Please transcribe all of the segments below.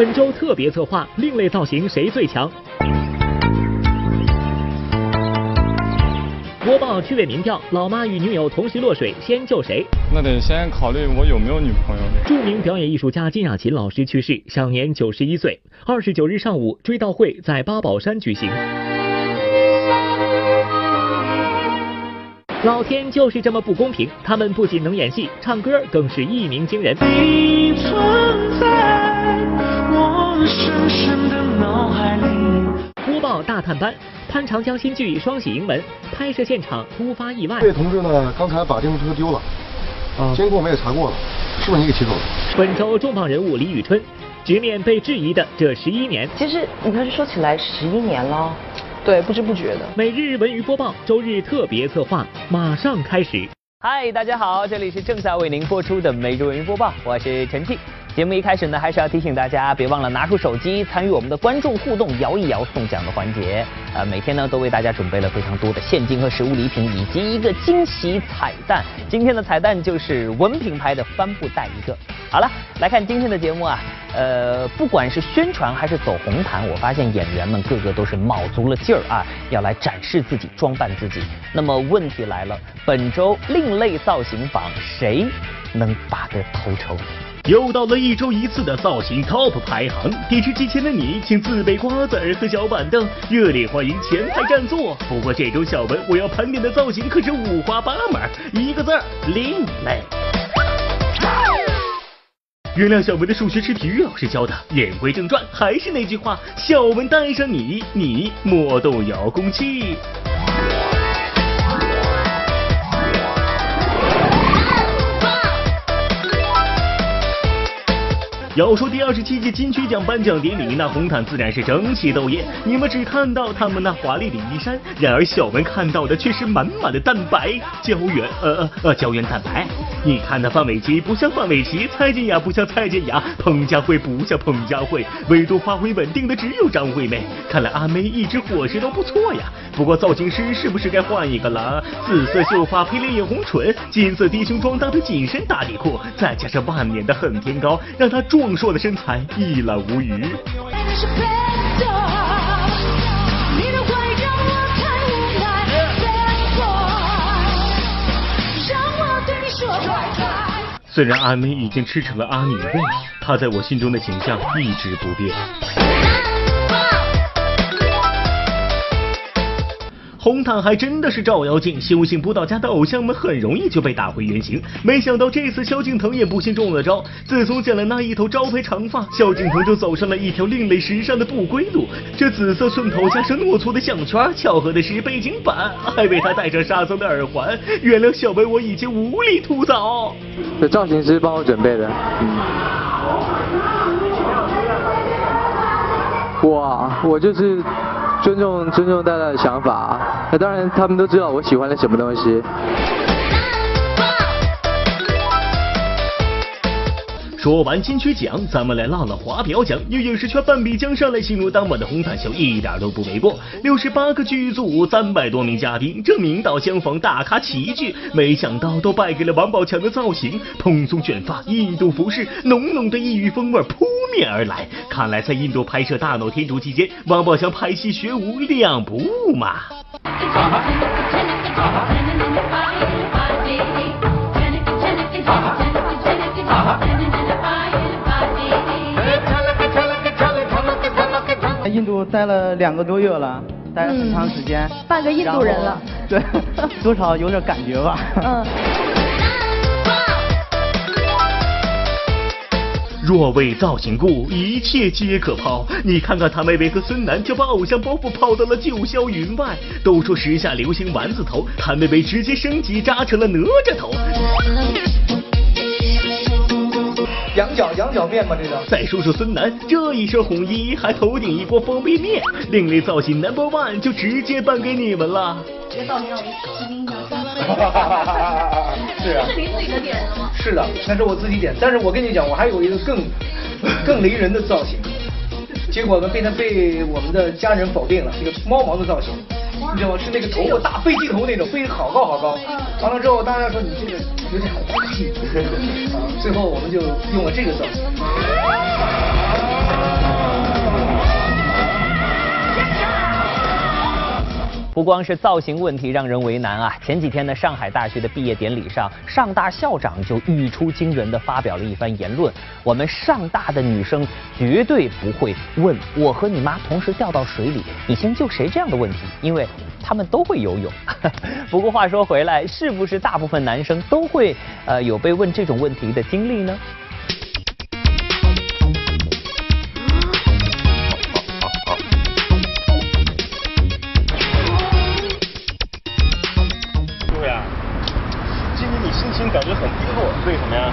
本周特别策划：另类造型谁最强？播报趣味民调：老妈与女友同时落水，先救谁？那得先考虑我有没有女朋友。著名表演艺术家金雅琴老师去世，享年九十一岁。二十九日上午，追悼会在八宝山举行。老天就是这么不公平，他们不仅能演戏，唱歌更是一鸣惊人。你存在。播报大探班，潘长江新剧《双喜迎门》拍摄现场突发意外。这位同志呢，刚才把电动车丢了，监控我们也查过了，是不是你给骑走的？本周重磅人物李宇春，直面被质疑的这十一年。其实你看，说起来十一年了。对，不知不觉的。每日文娱播报，周日特别策划，马上开始。嗨，大家好，这里是正在为您播出的每日文娱播报，我是陈庆。节目一开始呢，还是要提醒大家，别忘了拿出手机参与我们的观众互动摇一摇送奖的环节。呃，每天呢都为大家准备了非常多的现金和实物礼品，以及一个惊喜彩蛋。今天的彩蛋就是文品牌的帆布袋一个。好了，来看今天的节目啊。呃，不管是宣传还是走红毯，我发现演员们个个都是卯足了劲儿啊，要来展示自己、装扮自己。那么问题来了，本周另类造型榜谁能拔得头筹？又到了一周一次的造型 TOP 排行，电视机前的你，请自备瓜子儿和小板凳，热烈欢迎前排占座。不过这周小文我要盘点的造型可是五花八门，一个字儿另类。原谅小文的数学是体育老师教的。言归正传，还是那句话，小文带上你，你莫动遥控器。要说第二十七届金曲奖颁奖典礼，那红毯自然是争奇斗艳。你们只看到他们那华丽的衣衫，然而小文看到的却是满满的蛋白胶原，呃呃呃胶原蛋白。你看那范玮琪不像范玮琪，蔡健雅不像蔡健雅，彭佳慧不像彭佳慧，唯独发挥稳定的只有张惠妹。看来阿妹一直伙食都不错呀。不过造型师是不是该换一个了？紫色秀发配烈焰红唇，金色低胸装搭配紧身打底裤，再加上万年的恨天高，让她壮硕的身材一览无余。虽然阿妹已经吃成了阿女味，她在我心中的形象一直不变。红毯还真的是照妖镜，修行不到家的偶像们很容易就被打回原形。没想到这次萧敬腾也不幸中了招。自从剪了那一头招牌长发，萧敬腾就走上了一条另类时尚的不归路。这紫色寸头加上诺粗的项圈，巧合的是背景板还为他戴上沙僧的耳环。原谅小白，我已经无力吐槽。这造型师帮我准备的。哇，我就是。尊重尊重大家的想法，那当然他们都知道我喜欢的什么东西。说完金曲奖，咱们来唠唠华表奖。用影视圈半壁江山来形容当晚的红毯秀，一点都不为过。六十八个剧组，三百多名嘉宾，这名导相逢，大咖齐聚。没想到都败给了王宝强的造型，蓬松卷发，印度服饰，浓浓的异域风味扑面而来。看来在印度拍摄《大闹天竺》期间，王宝强拍戏学舞两不误嘛。度待了两个多月了，待了很长时间，半个印度人了。对，多少有点感觉吧。嗯。若为造型故，一切皆可抛。你看看谭维维和孙楠就把偶像包袱抛到了九霄云外。都说时下流行丸子头，谭维维直接升级扎成了哪吒头。羊角羊角面吗？这个。再说说孙楠，这一身红衣，还头顶一锅方便面，另类造型 number one 就直接颁给你们了。这个造型让我吃惊了。是啊。是你自己的点的吗？是的，那是我自己点。但是我跟你讲，我还有一个更 更雷人的造型，结果呢被他被我们的家人否定了，一个猫毛的造型。你知道吗？是那个头发大飞机头那种，飞得好高好高。完了之后，大家说你这个有点滑稽。最后我们就用了这个造型。不光是造型问题让人为难啊，前几天呢，上海大学的毕业典礼上，上大校长就语出惊人的发表了一番言论：我们上大的女生绝对不会问我和你妈同时掉到水里，你先救谁这样的问题，因为他们都会游泳。不过话说回来，是不是大部分男生都会呃有被问这种问题的经历呢？为什么呀？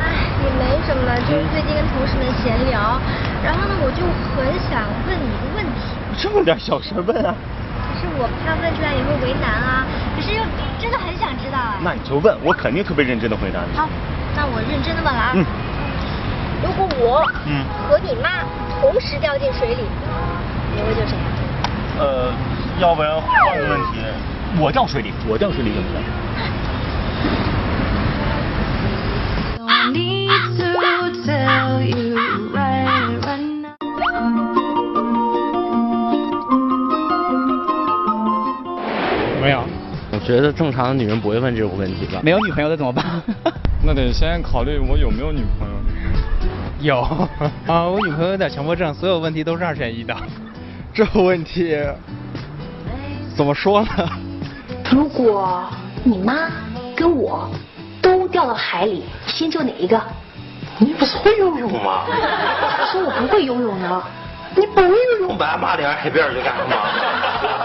哎，也没什么，就是最近跟同事们闲聊，然后呢，我就很想问你一个问题。这么点小事问啊？可是我怕问出来也会为难啊，可是又真的很想知道啊。那你就问，我肯定特别认真的回答你。好，那我认真的问了啊。嗯。如果我嗯和你妈同时掉进水里，你会救谁？呃，要不然换个问题，我掉水里，我掉水里怎么办？没有，我觉得正常的女人不会问这种问题吧。没有女朋友的怎么办？那得先考虑我有没有女朋友。有啊，我女朋友有点强迫症，所有问题都是二选一的。这个问题怎么说呢？如果你妈跟我都掉到海里，先救哪一个？你不是会游泳吗？说我不会游泳呢。你不会游泳，把妈连海边去干什么？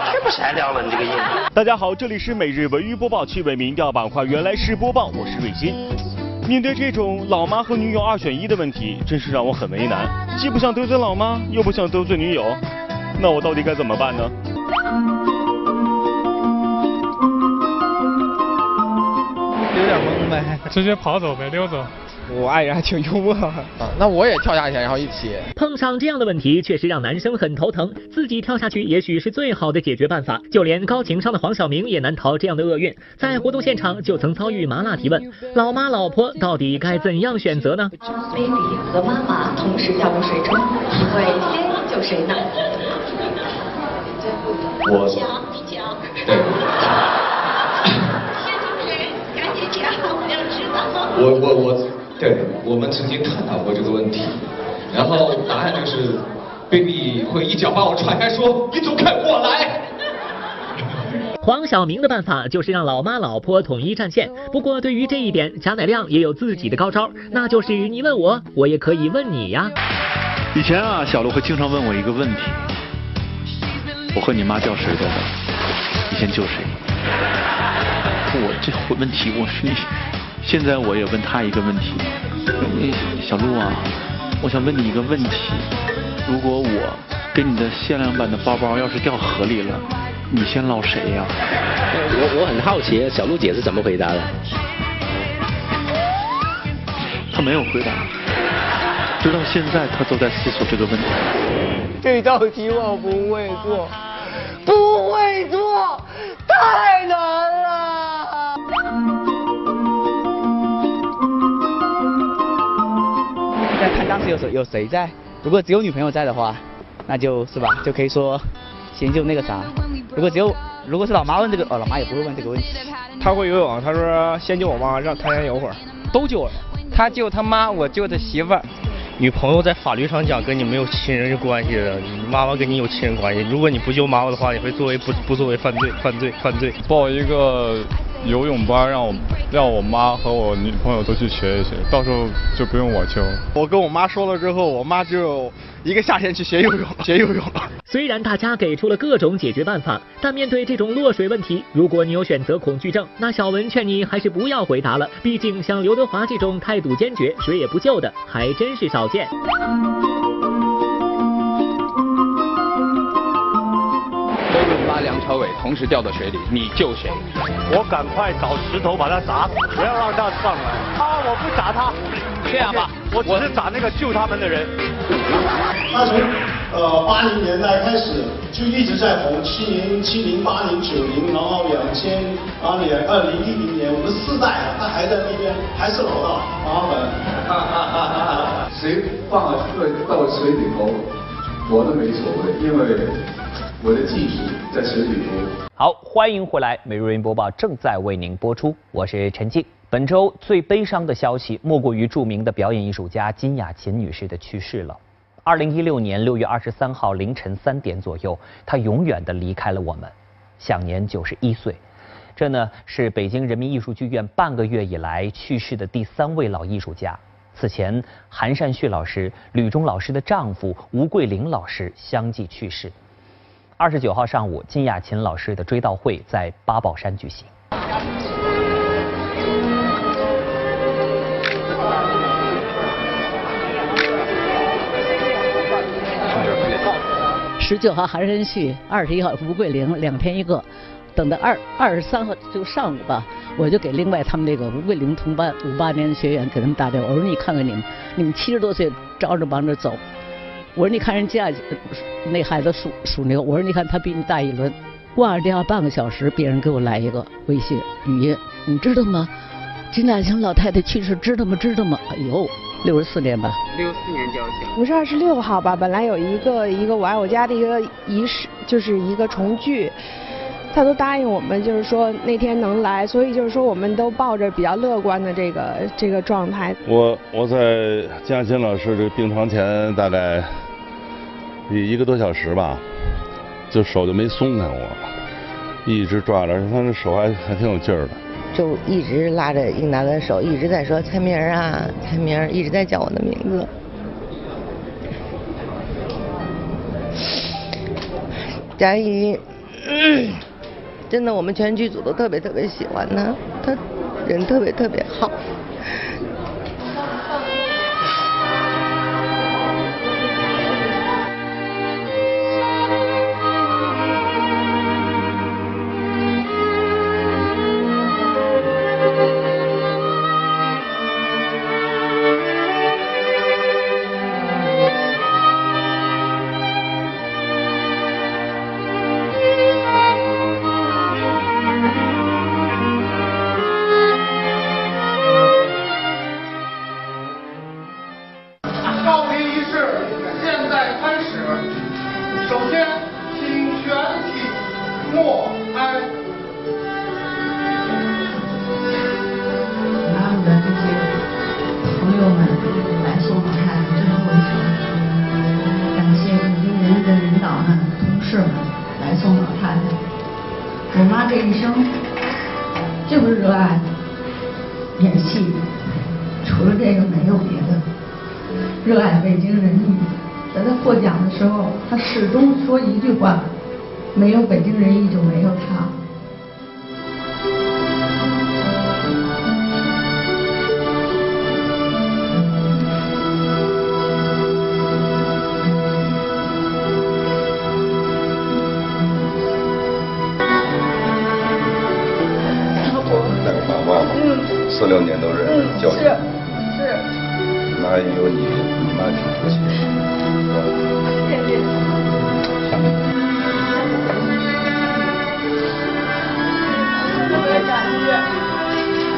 太不善良了，你这个人。大家好，这里是每日文娱播报趣味民调板块，原来是播报，我是瑞鑫。面对这种老妈和女友二选一的问题，真是让我很为难，既不想得罪老妈，又不想得罪女友，那我到底该怎么办呢？有点懵呗，直接跑走呗，溜走。我爱人还挺幽默啊，那我也跳下去，然后一起。碰上这样的问题，确实让男生很头疼。自己跳下去也许是最好的解决办法，就连高情商的黄晓明也难逃这样的厄运。在活动现场就曾遭遇麻辣提问：老妈老婆到底该怎样选择呢？baby 和妈妈同时掉入水中，你会先救谁呢？我讲我我我。对我们曾经探讨过这个问题，然后答案就是，baby 会一脚把我踹开，说你走开，我来。黄晓明的办法就是让老妈老婆统一战线，不过对于这一点，贾乃亮也有自己的高招，那就是你问我，我也可以问你呀。以前啊，小鹿会经常问我一个问题：我和你妈掉水里了，你先救谁？我这问题，我是。现在我也问他一个问题，小鹿啊，我想问你一个问题：如果我给你的限量版的包包要是掉河里了，你先捞谁呀？我我很好奇，小鹿姐是怎么回答的？她没有回答，直到现在她都在思索这个问题。这道题我不会做，不会做，太难了。当时有谁有谁在，如果只有女朋友在的话，那就是吧，就可以说先救那个啥。如果只有如果是老妈问这个，哦，老妈也不会问这个问题。他会游泳，他说先救我妈，让他先游会儿。都救了，他救他妈，我救他媳妇儿。女朋友在法律上讲跟你没有亲人关系的，你妈妈跟你有亲人关系。如果你不救妈妈的话，你会作为不不作为犯罪犯罪犯罪。报一个。游泳班让我让我妈和我女朋友都去学一学，到时候就不用我救。我跟我妈说了之后，我妈就一个夏天去学游泳，学游泳了。虽然大家给出了各种解决办法，但面对这种落水问题，如果你有选择恐惧症，那小文劝你还是不要回答了。毕竟像刘德华这种态度坚决、谁也不救的，还真是少见。梁朝伟同时掉到水里，你救谁？我赶快找石头把他砸死，不要让他上来。啊，我不砸他。这样吧，我只是砸那个救他们的人。他从呃八零年代开始就一直在红，七零、七零、八零、九零，然后两千二零二零一零年，我们四代他还在那边，还是老大然后呢。谁放了个到水里头，我都没所谓，因为我的技术。在身体中。好，欢迎回来，每日云播报正在为您播出，我是陈静。本周最悲伤的消息，莫过于著名的表演艺术家金雅琴女士的去世了。二零一六年六月二十三号凌晨三点左右，她永远的离开了我们，享年九十一岁。这呢是北京人民艺术剧院半个月以来去世的第三位老艺术家。此前，韩善旭老师、吕中老师的丈夫吴桂玲老师相继去世。二十九号上午，金雅琴老师的追悼会在八宝山举行。十九号韩山旭，二十一号吴桂玲，两天一个。等到二二十三号就上午吧，我就给另外他们那个吴桂玲同班五八年的学员给他们打电话，我说你看看你们，你们七十多岁着着忙着走，我说你看人家那孩子属属牛，我说你看他比你大一轮，挂上电话半个小时，别人给我来一个微信语音，你知道吗？金大清老太太去世，知道吗？知道吗？哎呦，六十四年吧。六四年交情。不是二十六号吧？本来有一个一个我爱我家的一个仪式，就是一个重聚。他都答应我们，就是说那天能来，所以就是说我们都抱着比较乐观的这个这个状态。我我在江欣老师这个病床前大概一一个多小时吧，就手就没松开我，一直抓着，他那手还还挺有劲儿的。就一直拉着英达的手，一直在说蔡明啊，蔡明，一直在叫我的名字。佳怡。真的，我们全剧组都特别特别喜欢他，他人特别特别好。这一生就是热爱演戏除了这个没有别的热爱北京人艺在他获奖的时候他始终说一句话没有北京人艺就没有他六年都是教育，是是，那有你，你妈挺出息。谢谢。特别感谢，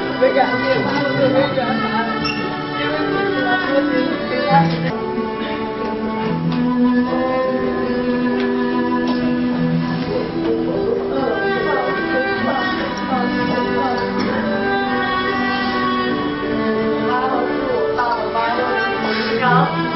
特别感谢，因为你。是我的最爱好。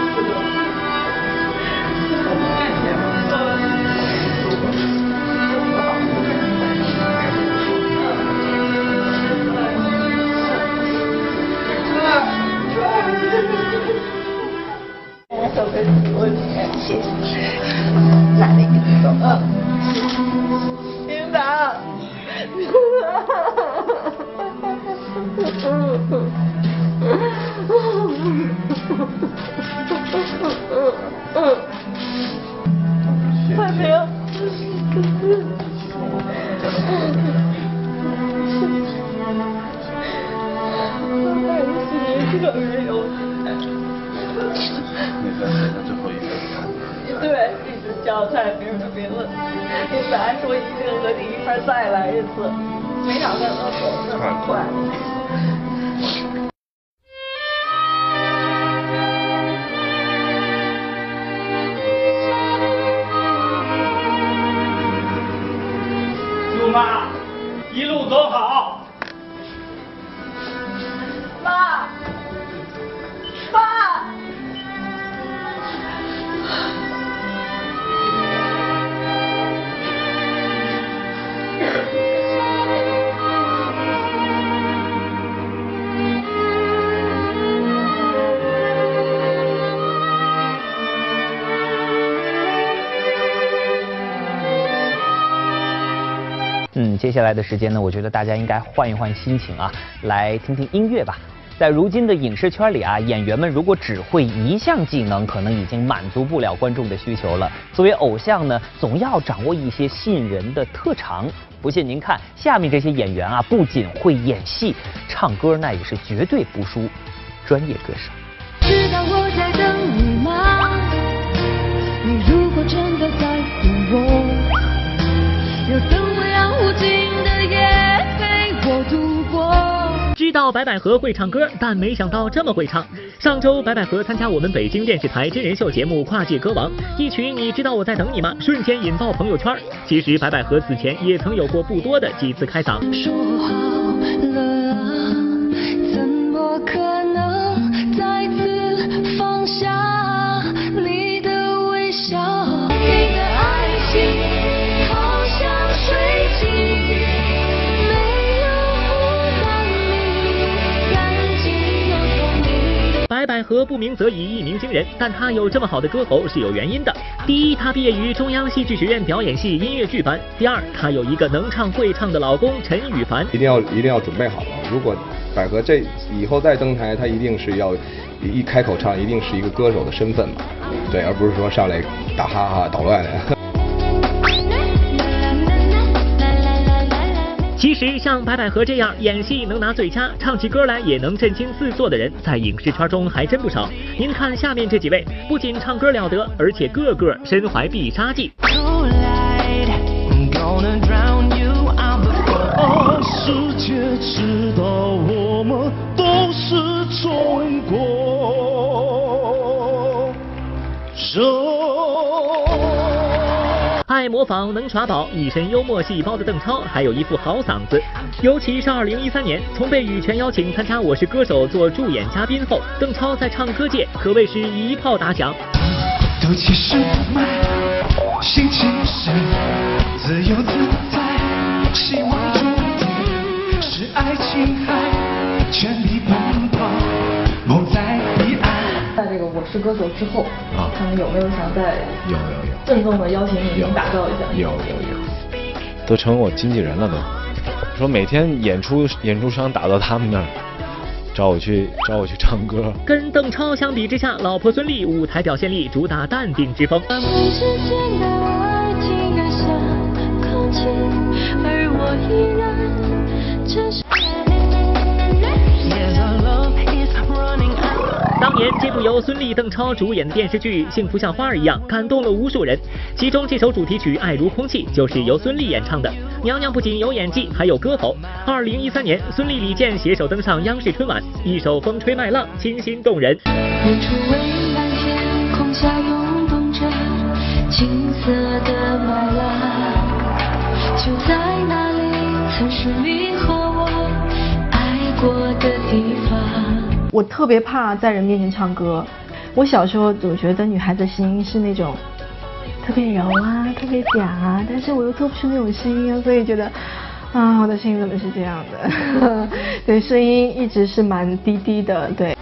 接下来的时间呢，我觉得大家应该换一换心情啊，来听听音乐吧。在如今的影视圈里啊，演员们如果只会一项技能，可能已经满足不了观众的需求了。作为偶像呢，总要掌握一些吸引人的特长。不信您看，下面这些演员啊，不仅会演戏，唱歌那也是绝对不输专业歌手。知道我在等你吗？你如果真的在乎我，知道白百合会唱歌，但没想到这么会唱。上周白百合参加我们北京电视台真人秀节目《跨界歌王》，一曲《你知道我在等你吗》瞬间引爆朋友圈。其实白百合此前也曾有过不多的几次开嗓。不鸣则已，一鸣惊人，但他有这么好的歌喉是有原因的。第一，他毕业于中央戏剧学院表演系音乐剧班；第二，他有一个能唱会唱的老公陈羽凡。一定要一定要准备好了。如果百合这以后再登台，他一定是要一开口唱，一定是一个歌手的身份嘛，对，而不是说上来打哈哈捣乱的。其实像白百合这样演戏能拿最佳，唱起歌来也能震惊四座的人，在影视圈中还真不少。您看下面这几位，不仅唱歌了得，而且个个身怀必杀技。世界知道我们都是中国人。爱模仿、能耍宝、一身幽默细胞的邓超，还有一副好嗓子。尤其是2013年，从被羽泉邀请参加《我是歌手》做助演嘉宾后，邓超在唱歌界可谓是一炮打响。都其实不卖，心情是自由自在，希望注定是爱情海，全力奔是歌手》之后，啊，他们有没有想再有有有郑重的邀请你们打造一下？有有有，都成我经纪人了都。说每天演出演出商打到他们那儿，找我去找我去唱歌。跟邓超相比之下，老婆孙俪舞台表现力主打淡定之风。我们之间的爱竟然像空气，而我依然只是。年这部由孙俪、邓超主演的电视剧《幸福像花儿一样》感动了无数人，其中这首主题曲《爱如空气》就是由孙俪演唱的。娘娘不仅有演技，还有歌喉。二零一三年，孙俪、李健携手登上央视春晚，一首《风吹麦浪》清新动人。远处蔚蓝天空下涌动着金色的麦浪，就在那里，曾是你和我爱过的地方。我特别怕在人面前唱歌。我小时候总觉得女孩子声音是那种特别柔啊，特别嗲啊，但是我又做不出那种声音啊，所以觉得啊，我的声音怎么是这样的？对，声音一直是蛮低低的，对。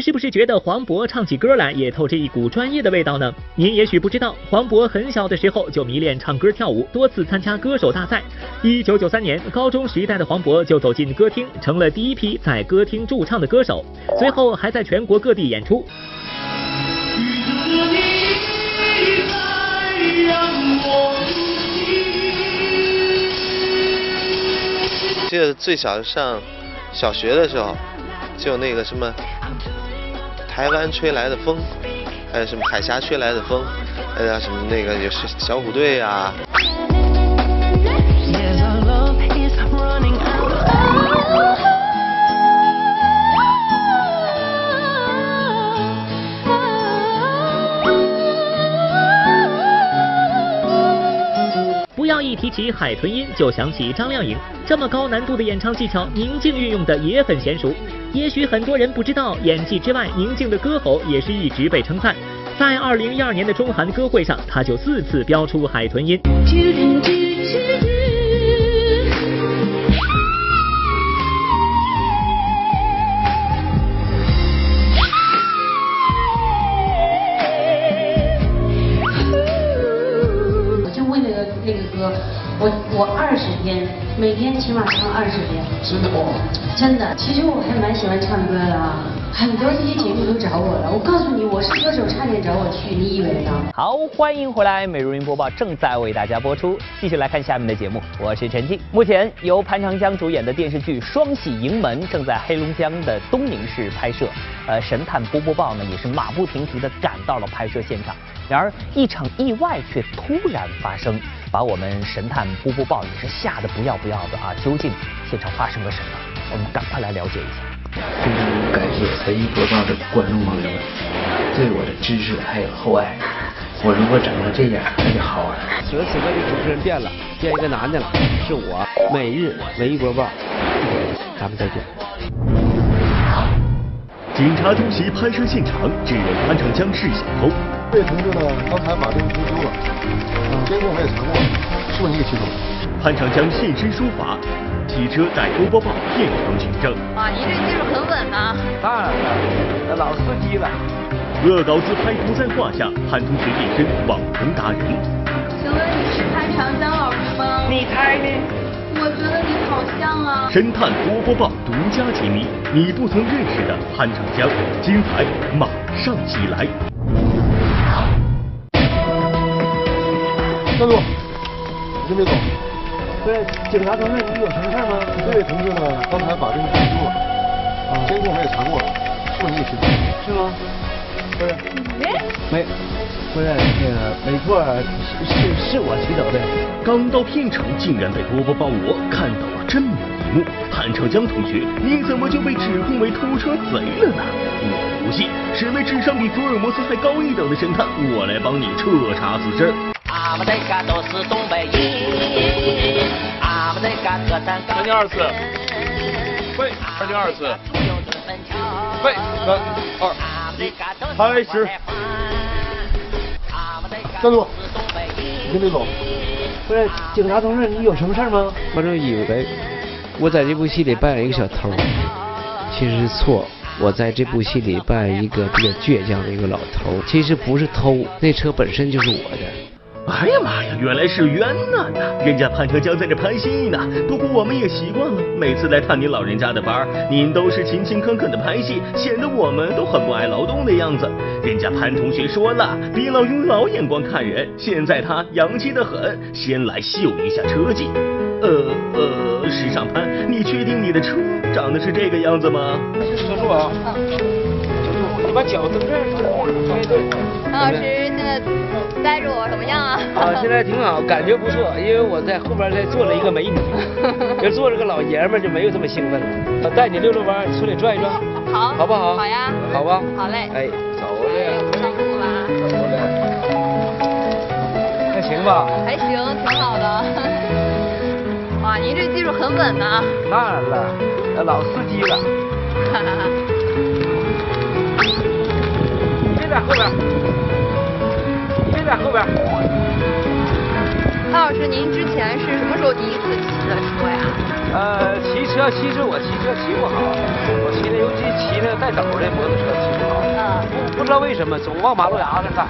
是不是觉得黄渤唱起歌来也透着一股专业的味道呢？您也许不知道，黄渤很小的时候就迷恋唱歌跳舞，多次参加歌手大赛。一九九三年，高中时代的黄渤就走进歌厅，成了第一批在歌厅驻唱的歌手，随后还在全国各地演出。记得最小上小学的时候，就那个什么台湾吹来的风，还有什么海峡吹来的风，还有什么那个也是小虎队啊。Yes, our love is running out. 不要一提起海豚音就想起张靓颖，这么高难度的演唱技巧，宁静运用的也很娴熟。也许很多人不知道，演技之外，宁静的歌喉也是一直被称赞。在二零一二年的中韩歌会上，他就四次飙出海豚音。起码唱二十遍。真的吗。真的，其实我还蛮喜欢唱歌的啊，很多这些节目都找我了。我告诉你，我是歌手，差点找我去，你以为呢？好，欢迎回来，美如云播报正在为大家播出，继续来看下面的节目，我是陈静。目前由潘长江主演的电视剧《双喜临门》正在黑龙江的东宁市拍摄，呃，神探波波豹呢也是马不停蹄的赶到了拍摄现场。然而，一场意外却突然发生，把我们神探波波豹也是吓得不要不要的啊！究竟现场发生了什么？我们赶快来了解一下。非常感谢文艺播报的观众朋友们对我的支持还有厚爱。我如果长成这样，那就好了。此时此刻，这主持人变了，变一个男的了，是我。每日文艺播报，咱们再见。警察突袭拍摄现场，指认潘长江是小偷。这位同志呢，刚才把这个偷丢了，监控我也查过，是不是你给取走的？潘长江现身书法，骑车在波波报现场取证。哇，您这技术很稳呐！当然了，那老司机了。恶搞自拍不在话下，潘同学变身网红达人。请问你是潘长江老师吗？你猜呢？我觉得你好像啊。神探波波报独家揭秘你不曾认识的潘长江，精彩马上起来。站住！你先别走。对，警察同志，你有什么事吗？这位同志呢，刚才把这个偷丢了，监控没有查过，是不是你给取走的？是吗？不是。没，不是那个，没错，是是是我取走的。刚到片场，竟然被波波帮我看到了这么一幕。潘长江同学，你怎么就被指控为偷车贼了呢？我不信，身为智商比福尔摩斯还高一等的神探，我来帮你彻查此事。俺们这嘎都是东北人，俺们这嘎特产高。三进二次，喂，二进二次，喂，三二一，开始。站住！你先别走。不是，警察同志，你有什么事吗？观众以为我在这部戏里扮演一个小偷，其实是错。我在这部戏里扮演一个比较倔强的一个老头，其实不是偷，那车本身就是我的。哎呀妈呀，原来是冤呐呐！人家潘长江在这拍戏呢。不过我们也习惯了，每次来探您老人家的班，您都是勤勤恳恳的拍戏，显得我们都很不爱劳动的样子。人家潘同学说了，别老用老眼光看人。现在他洋气的很，先来秀一下车技。呃呃，时尚潘，你确定你的车长得是这个样子吗？车速啊！你把脚蹬这儿。对对。潘老师带着我怎么样啊？啊，现在挺好，感觉不错，因为我在后边再坐了一个美女，要坐着个老爷们儿就没有这么兴奋了。我带你溜溜弯，村里转一转，好，好不好？好呀，好吧。好嘞。哎，走了。辛苦了。走了。还行吧？还行，挺好的。哇，您这技术很稳呐。当然了，那老司机了。您之前是什么时候第一次骑的车呀？呃，骑车其实我骑车骑不好，我骑的尤其骑那个带斗的摩托车骑不好，不不知道为什么总往马路牙子干。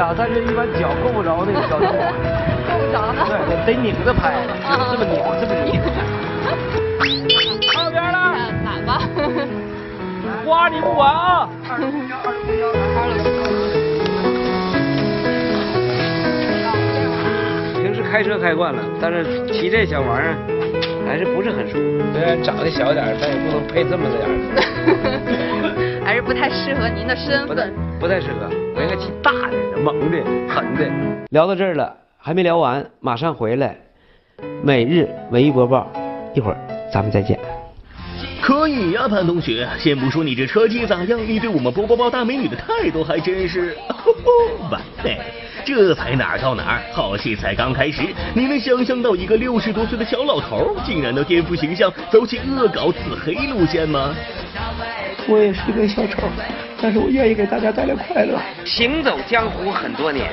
啊但是一般脚够不着那个脚蹬。够不着呢。对，得拧着拍，这么拧，这么拧。靠边了。哪吧？花你不管啊！平时开车开惯了，但是骑这小玩意儿还是不是很舒服。虽然长得小点，但也不能配这么点儿。还是不太适合您的身份。不太适合，我应该骑大的、猛的、狠的。聊到这儿了，还没聊完，马上回来。每日文艺播报，一会儿咱们再见。可可以呀、潘同学。先不说你这车技咋样，你对我们波波包大美女的态度还真是 完美。这才哪儿到哪儿，好戏才刚开始。你能想象到一个六十多岁的小老头儿，竟然能颠覆形象，走起恶搞自黑路线吗？我也是一个小丑，但是我愿意给大家带来快乐。行走江湖很多年，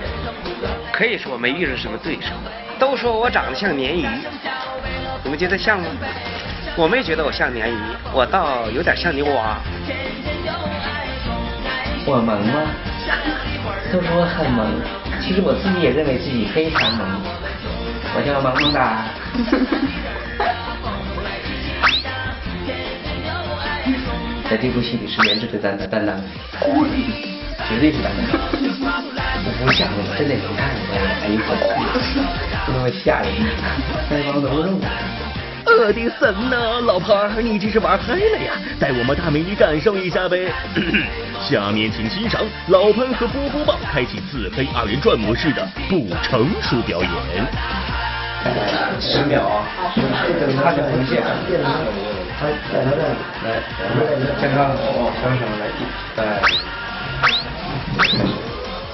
可以说没遇上什么对手。都说我长得像鲶鱼，你们觉得像吗？我没觉得我像鲶鱼，我倒有点像牛蛙。我萌吗？都说我很萌，其实我自己也认为自己非常萌。我叫萌萌哒。在这部戏里是颜值最担的担当，绝对是担当。我不像我真的你看我还有本事，就那么吓人，腮帮子肉。我的神呐，老婆儿，你这是玩嗨了呀！带我们大美女感受一下呗。下面请欣赏老潘和波波棒开启自黑二人转模式的不成熟表演。十秒啊，等他的红线，他在他这来，健康好，向上来，来。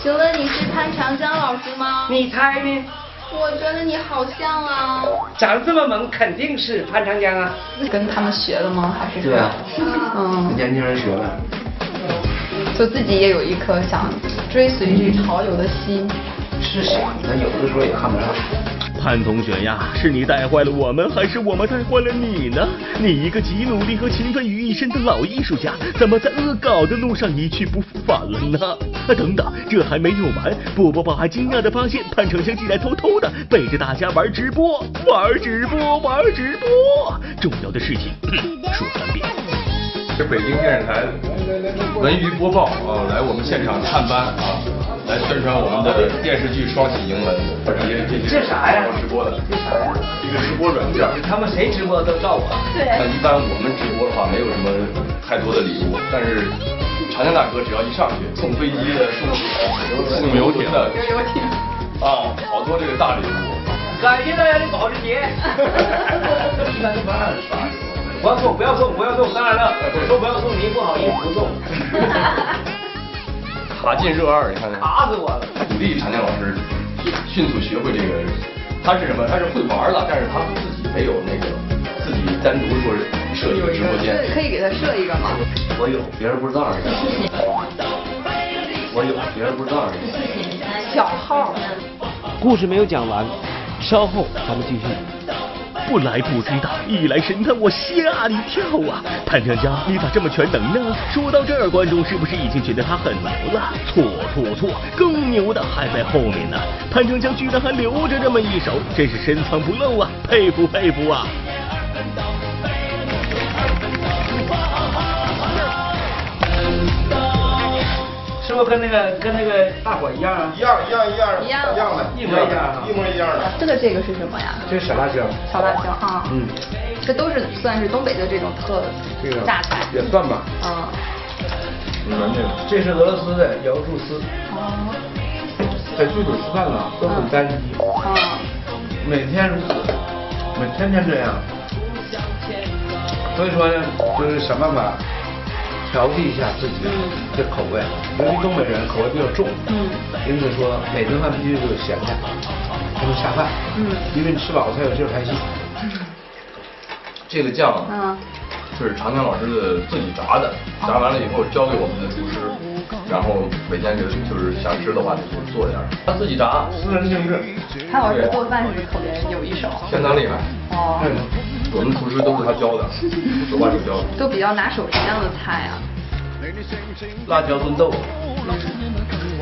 请问你是潘长江老师吗？你猜呢？我觉得你好像啊。长得这么萌，肯定是潘长江啊。跟他们学的吗？还是对啊，嗯，年轻人学的。就自己也有一颗想追随这潮流的心。是想但，有的时候也看不上。潘同学呀，是你带坏了我们，还是我们带坏了你呢？你一个集努力和勤奋于一身的老艺术家，怎么在恶搞的路上一去不复返了呢？啊，等等，这还没有完，波波宝还惊讶的发现，潘丞相竟然偷偷的背着大家玩直播，玩直播，玩直播。重要的事情说三遍。是北京电视台文娱播报啊，来我们现场探班啊，来宣传我们的电视剧《双喜迎门》。这啥呀？直播的。这啥呀？一个直播软件。他们谁直播都照我。对。那一般我们直播的话，没有什么太多的礼物，但是长江大哥只要一上去，送飞机的、送送游艇的，游艇啊，好多这个大礼物。感谢大家的保时捷。一般都不让刷。不要送，不要送，不要送！当然了，说不要送您，不好意思，不送。卡进热二，你看看。卡死我了！鼓励长江老师迅速学会这个，他是什么？他是会玩了，但是他自己没有那个自己单独说设一个直播间。可以给他设一个吗？我有，别人不知道而已。我有，别人不知道而已。小号。故事没有讲完，稍后咱们继续。不来不知道，一来神探我吓一跳啊！潘长江，你咋这么全能呢？说到这儿，观众是不是已经觉得他很牛了？错错错，更牛的还在后面呢！潘长江居然还留着这么一手，真是深藏不露啊！佩服佩服啊！是不是跟那个跟那个大伙一样啊？一样一样一样一样一样的，一模一样一模一样的。这个这个是什么呀？这是小辣椒。小辣椒啊。嗯。这都是算是东北的这种特这个榨菜。也算吧。嗯。这是俄罗斯的瑶柱丝。哦。在剧组吃饭呢都很单一。啊。每天如此，每天天这样。所以说呢，就是想办法调剂一下自己的口味。尤其东北人口味比较重，嗯，因此说每顿饭必须得有咸菜，才能下饭。嗯，因为你吃饱了才有劲儿拍戏。这个酱嗯，是长江老师的自己炸的，炸完了以后交给我们的厨师，然后每天就是就是想吃的话就做点儿，他自己炸，私人定制。潘老师做饭是特别有一手。相当厉害。哦。我们厨师都是他教的，手把手教的。都比较拿手什么样的菜啊？辣椒炖豆腐，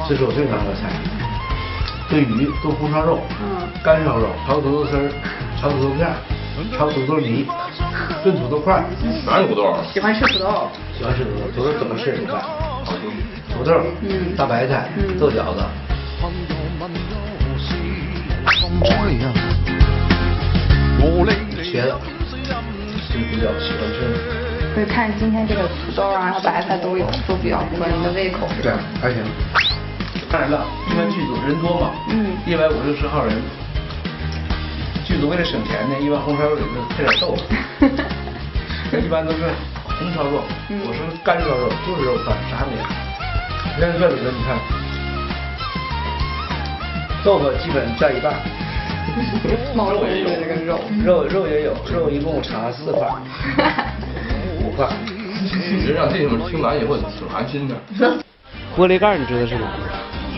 这是我最拿手的菜。炖鱼、炖红烧肉、嗯，干烧肉、炒土豆丝儿、炒土豆片儿、炒土豆泥、炖土豆块儿。哪有土豆？喜欢吃土豆。喜欢吃土豆，土豆怎么吃？你看，土豆，嗯，大白菜，嗯，豆角子。茄子，就比较喜欢吃。所以看今天这个土豆啊和白菜都有，都比较合你的胃口。对，还行。当然了，因为剧组人多嘛，嗯，一百五六十号人，剧组为了省钱呢，一般红烧肉里头配点豆腐，这 一般都是红烧肉，我是干烧肉，就是肉饭，啥也没有。你看这里头，你看，豆腐基本占一半，肉也有，这个肉肉肉也有，肉一共查四块，五块。你这让弟兄们听完以后挺安心的。玻璃盖你知道是哪个？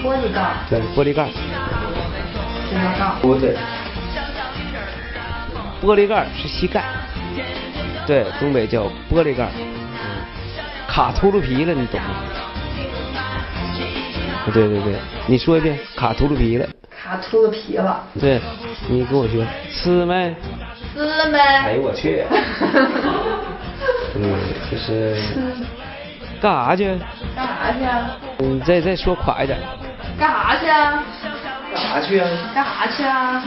玻璃盖，对，玻璃盖。指甲盖。不对，玻璃盖是膝盖，对，东北叫玻璃盖。嗯，卡秃噜皮了，你懂吗？对对对，你说一遍，卡秃噜皮了。卡秃噜皮了。对，你跟我学，吃没？吃没？哎呦我去！嗯，就是干啥去？干啥去啊？你再再说垮一点。干啥去啊？干啥去啊？干啥去啊？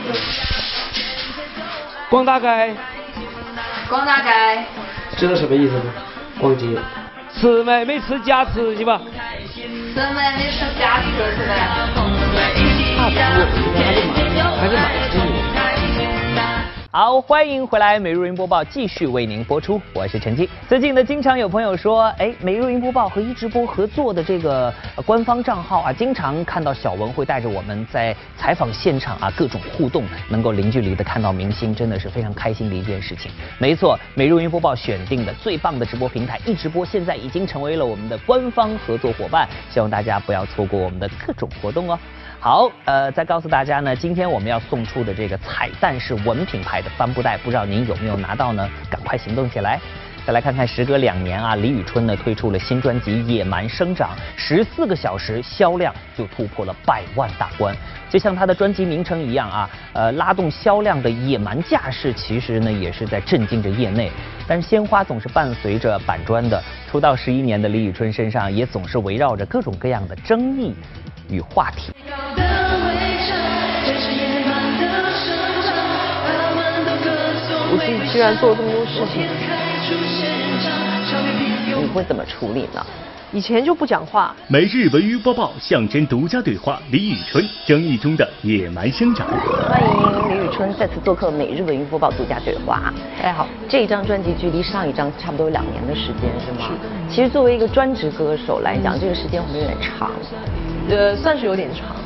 逛大街。逛大街。知道什么意思吗？逛街。吃没？没吃家吃去吧。吃没？没吃家吃去呗。好，欢迎回来，《每日云播报》继续为您播出，我是陈静。最近呢，经常有朋友说，哎，《每日云播报》和一直播合作的这个官方账号啊，经常看到小文会带着我们在采访现场啊各种互动，能够零距离的看到明星，真的是非常开心的一件事情。没错，《每日云播报》选定的最棒的直播平台一直播，现在已经成为了我们的官方合作伙伴，希望大家不要错过我们的各种活动哦。好，呃，再告诉大家呢，今天我们要送出的这个彩蛋是文品牌的帆布袋，不知道您有没有拿到呢？赶快行动起来！再来看看，时隔两年啊，李宇春呢推出了新专辑《野蛮生长》，十四个小时销量就突破了百万大关。就像她的专辑名称一样啊，呃，拉动销量的野蛮架势，其实呢也是在震惊着业内。但是鲜花总是伴随着板砖的，出道十一年的李宇春身上也总是围绕着各种各样的争议与话题。我自己居然做了这么多事情，你会怎么处理呢？以前就不讲话。每日文娱播报，象征独家对话，李宇春争议中的野蛮生长。欢迎李宇春再次做客每日文娱播报独家对话。大家好，这一张专辑距离上一张差不多有两年的时间，是吗？是。其实作为一个专职歌手来讲，这个时间会有点长？呃，算是有点长。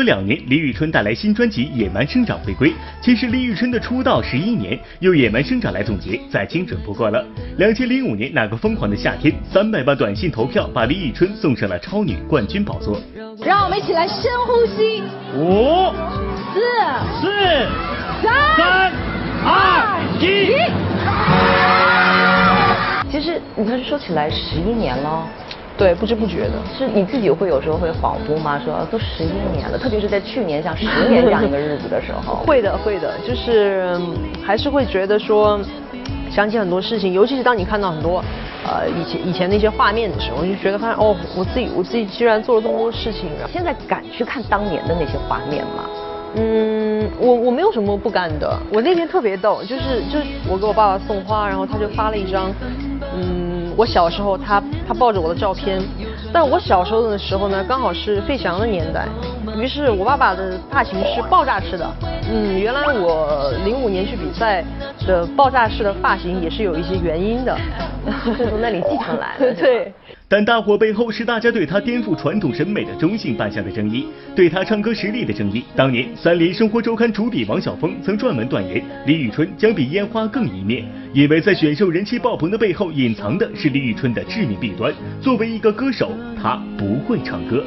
隔两年，李宇春带来新专辑《野蛮生长》回归。其实李宇春的出道十一年，用《野蛮生长》来总结，再精准不过了。两千零五年那个疯狂的夏天，三百万短信投票把李宇春送上了超女冠军宝座。让我们一起来深呼吸，五、四、四、三、三、二、一。其实你看说起来十一年了。对，不知不觉的，是你自己会有时候会恍惚吗？说都十一年了，特别是在去年像十年这样一个日子的时候。会的，会的，就是还是会觉得说，想起很多事情，尤其是当你看到很多呃以前以前那些画面的时候，就觉得发现哦，我自己我自己居然做了这么多事情。现在敢去看当年的那些画面吗？嗯，我我没有什么不敢的。我那天特别逗，就是就是我给我爸爸送花，然后他就发了一张，嗯，我小时候他他抱着我的照片，但我小时候的时候呢，刚好是费翔的年代，于是我爸爸的发型是爆炸式的，嗯，原来我零五年去比赛的爆炸式的发型也是有一些原因的，从那里继承来的。对。但大火背后是大家对他颠覆传统审美的中性扮相的争议，对他唱歌实力的争议。当年，三联生活周刊主笔王晓峰曾撰文断言，李宇春将比烟花更一面，因为在选秀人气爆棚的背后，隐藏的是李宇春的致命弊端。作为一个歌手，他不会唱歌。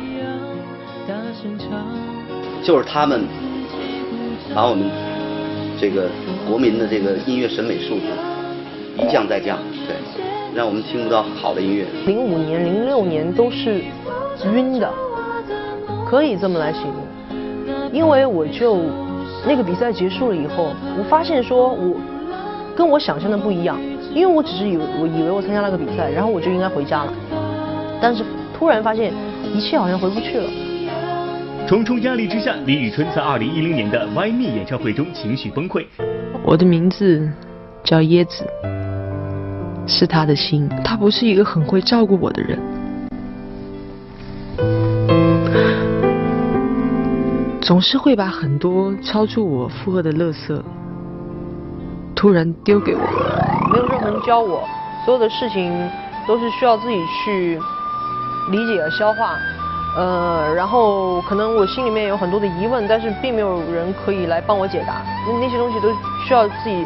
就是他们把我们这个国民的这个音乐审美素质一降再降，对。让我们听不到好的音乐。零五年、零六年都是晕的，可以这么来形容。因为我就那个比赛结束了以后，我发现说我跟我想象的不一样，因为我只是以为我以为我参加了个比赛，然后我就应该回家了。但是突然发现一切好像回不去了。重重压力之下，李宇春在二零一零年的 Why Me 演唱会中情绪崩溃。我的名字叫椰子，是他的心。他不是一个很会照顾我的人，总是会把很多超出我负荷的垃圾突然丢给我。没有任何人教我，所有的事情都是需要自己去理解和消化。呃，然后可能我心里面有很多的疑问，但是并没有人可以来帮我解答。那那些东西都需要自己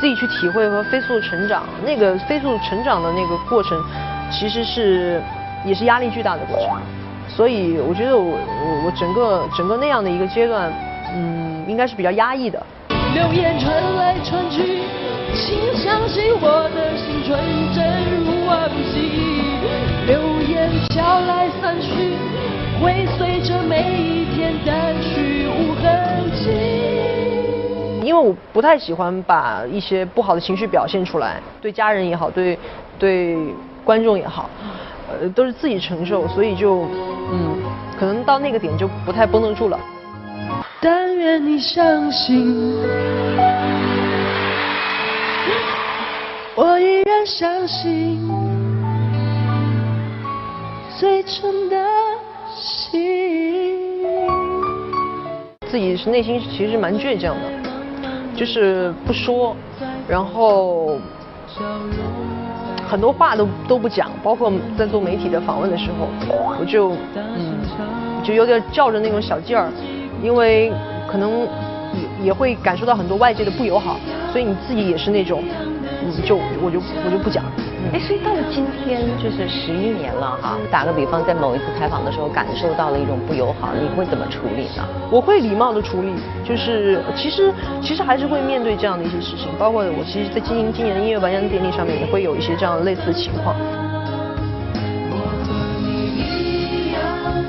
自己去体会和飞速成长。那个飞速成长的那个过程，其实是也是压力巨大的过程。所以我觉得我我我整个整个那样的一个阶段，嗯，应该是比较压抑的。流言传来传去，请相信我的心纯真如往昔。流言飘来散去，会随着每一天淡去无痕迹。因为我不太喜欢把一些不好的情绪表现出来，对家人也好，对对观众也好，呃，都是自己承受，所以就嗯，可能到那个点就不太绷得住了。但愿你相信，我依然相信最纯的心。自己是内心其实是蛮倔强的，就是不说，然后很多话都都不讲，包括在做媒体的访问的时候，我就嗯，就有点较着那种小劲儿，因为可能也也会感受到很多外界的不友好，所以你自己也是那种，嗯，就我就我就不讲。哎，所以到了今天就是十一年了哈。打个比方，在某一次采访的时候感受到了一种不友好，你会怎么处理呢？我会礼貌的处理，就是其实其实还是会面对这样的一些事情，包括我其实，在进行今年的音乐颁奖典礼上面也会有一些这样类似的情况。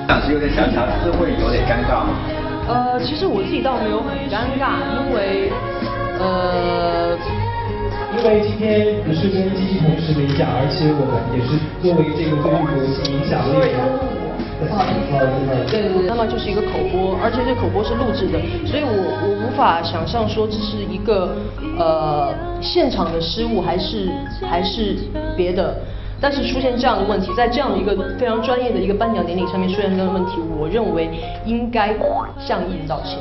当时有点想想是会有点尴尬吗？呃，其实我自己倒没有很尴尬，因为呃。因为今天不是跟机器同时领奖，而且我们也是作为这个最具国际影响力的。不好意思，对对对，那么就是一个口播，而且这口播是录制的，所以我我无法想象说这是一个呃现场的失误，还是还是别的。但是出现这样的问题，在这样的一个非常专业的一个颁奖典礼上面出现这样的问题，我认为应该向艺人道歉。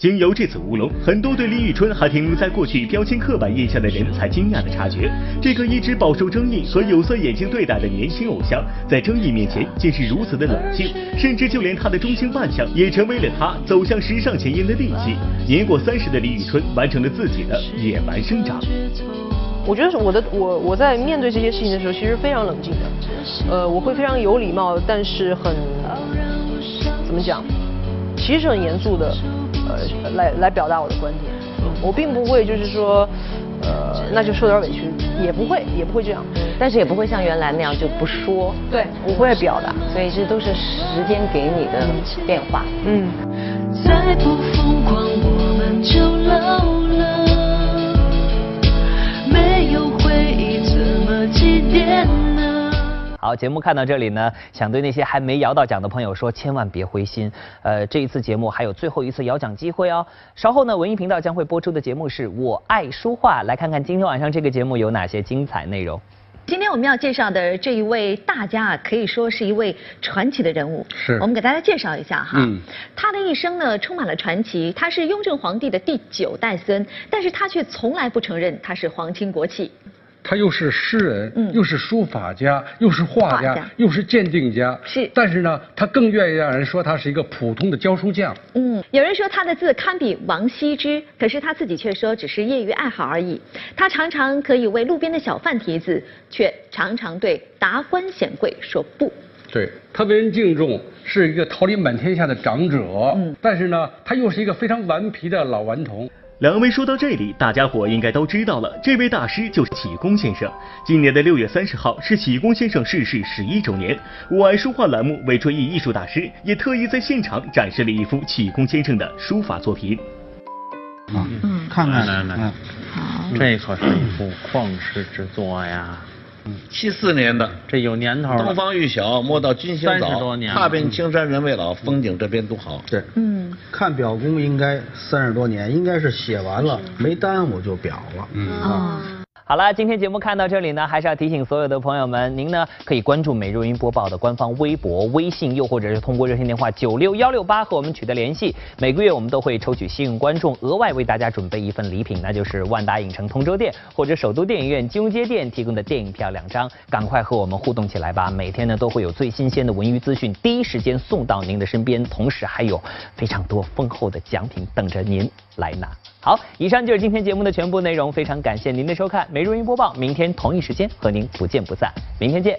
经由这次乌龙，很多对李宇春还停留在过去标签刻板印象的人才惊讶地察觉，这个一直饱受争议和有色眼镜对待的年轻偶像，在争议面前竟是如此的冷静，甚至就连他的中性扮相也成为了他走向时尚前沿的利器。年过三十的李宇春完成了自己的野蛮生长。我觉得我的我我在面对这些事情的时候，其实非常冷静的，呃，我会非常有礼貌，但是很怎么讲，其实很严肃的。呃，来来表达我的观点，我并不会就是说，呃，那就受点委屈，也不会，也不会这样，但是也不会像原来那样就不说，对，我会表达，所以这都是时间给你的变化，嗯。再不疯狂，我们就好，节目看到这里呢，想对那些还没摇到奖的朋友说，千万别灰心。呃，这一次节目还有最后一次摇奖机会哦。稍后呢，文艺频道将会播出的节目是我爱书画，来看看今天晚上这个节目有哪些精彩内容。今天我们要介绍的这一位大家啊，可以说是一位传奇的人物。是。我们给大家介绍一下哈。嗯。他的一生呢，充满了传奇。他是雍正皇帝的第九代孙，但是他却从来不承认他是皇亲国戚。他又是诗人，又是书法家，又是画家，又是鉴定家。是。但是呢，他更愿意让人说他是一个普通的教书匠。嗯，有人说他的字堪比王羲之，可是他自己却说只是业余爱好而已。他常常可以为路边的小贩题字，却常常对达官显贵说不。对他为人敬重，是一个桃李满天下的长者。嗯。但是呢，他又是一个非常顽皮的老顽童。两位说到这里，大家伙应该都知道了，这位大师就是启功先生。今年的六月三十号是启功先生逝世十一周年。我爱书画栏目为追忆艺术大师，也特意在现场展示了一幅启功先生的书法作品。啊，看看来来，好，这可是一幅旷世之作呀。七四年的，这有年头了。东方欲晓，莫道君行早。30多年踏遍青山人未老，风景这边独好。对，嗯，看表功应该三十多年，应该是写完了没耽误就表了。嗯啊。好了，今天节目看到这里呢，还是要提醒所有的朋友们，您呢可以关注每日云播报的官方微博、微信，又或者是通过热线电话九六幺六八和我们取得联系。每个月我们都会抽取幸运观众，额外为大家准备一份礼品，那就是万达影城通州店或者首都电影院金融街店提供的电影票两张。赶快和我们互动起来吧！每天呢都会有最新鲜的文娱资讯，第一时间送到您的身边，同时还有非常多丰厚的奖品等着您来拿。好，以上就是今天节目的全部内容，非常感谢您的收看。每日云播报，明天同一时间和您不见不散，明天见。